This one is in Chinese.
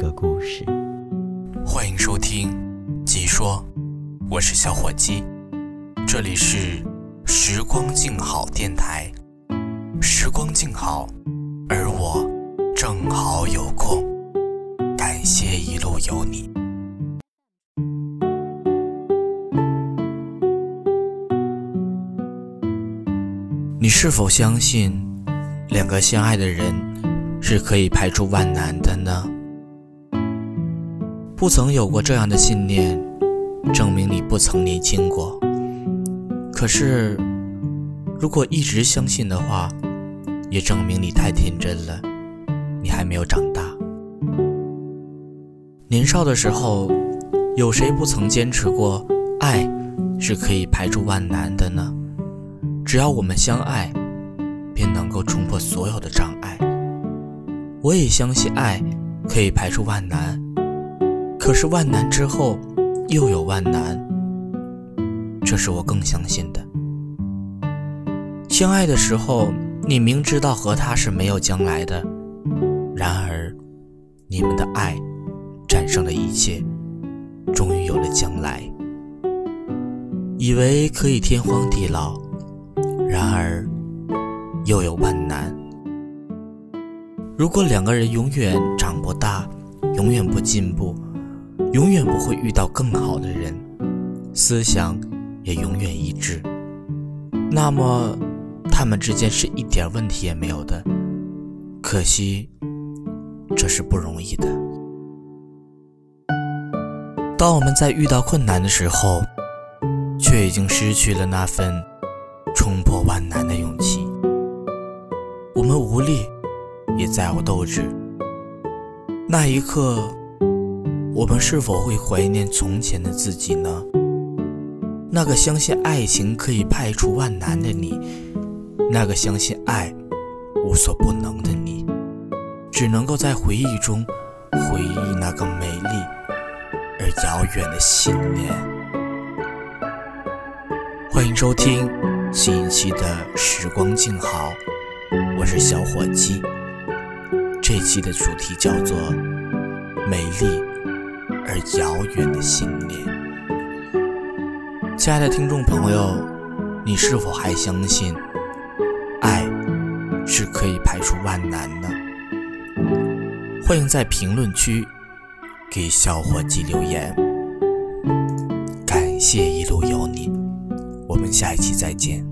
个故事？欢迎收听《鸡说》，我是小伙鸡，这里是时光静好电台。时光静好，而我正好有空，感谢一路有你。你是否相信，两个相爱的人是可以排除万难的呢？不曾有过这样的信念，证明你不曾年轻过。可是，如果一直相信的话，也证明你太天真了，你还没有长大。年少的时候，有谁不曾坚持过，爱是可以排除万难的呢？只要我们相爱，便能够冲破所有的障碍。我也相信爱可以排除万难，可是万难之后又有万难，这是我更相信的。相爱的时候，你明知道和他是没有将来的，然而你们的爱战胜了一切，终于有了将来。以为可以天荒地老。然而，又有万难。如果两个人永远长不大，永远不进步，永远不会遇到更好的人，思想也永远一致，那么他们之间是一点问题也没有的。可惜，这是不容易的。当我们在遇到困难的时候，却已经失去了那份。冲破万难的勇气，我们无力，也再无斗志。那一刻，我们是否会怀念从前的自己呢？那个相信爱情可以排除万难的你，那个相信爱无所不能的你，只能够在回忆中回忆那个美丽而遥远的信念。欢迎收听。新一期的时光静好，我是小伙计。这期的主题叫做“美丽而遥远的信念”。亲爱的听众朋友，你是否还相信爱是可以排除万难的？欢迎在评论区给小伙计留言。感谢一路有你。我们下一期再见。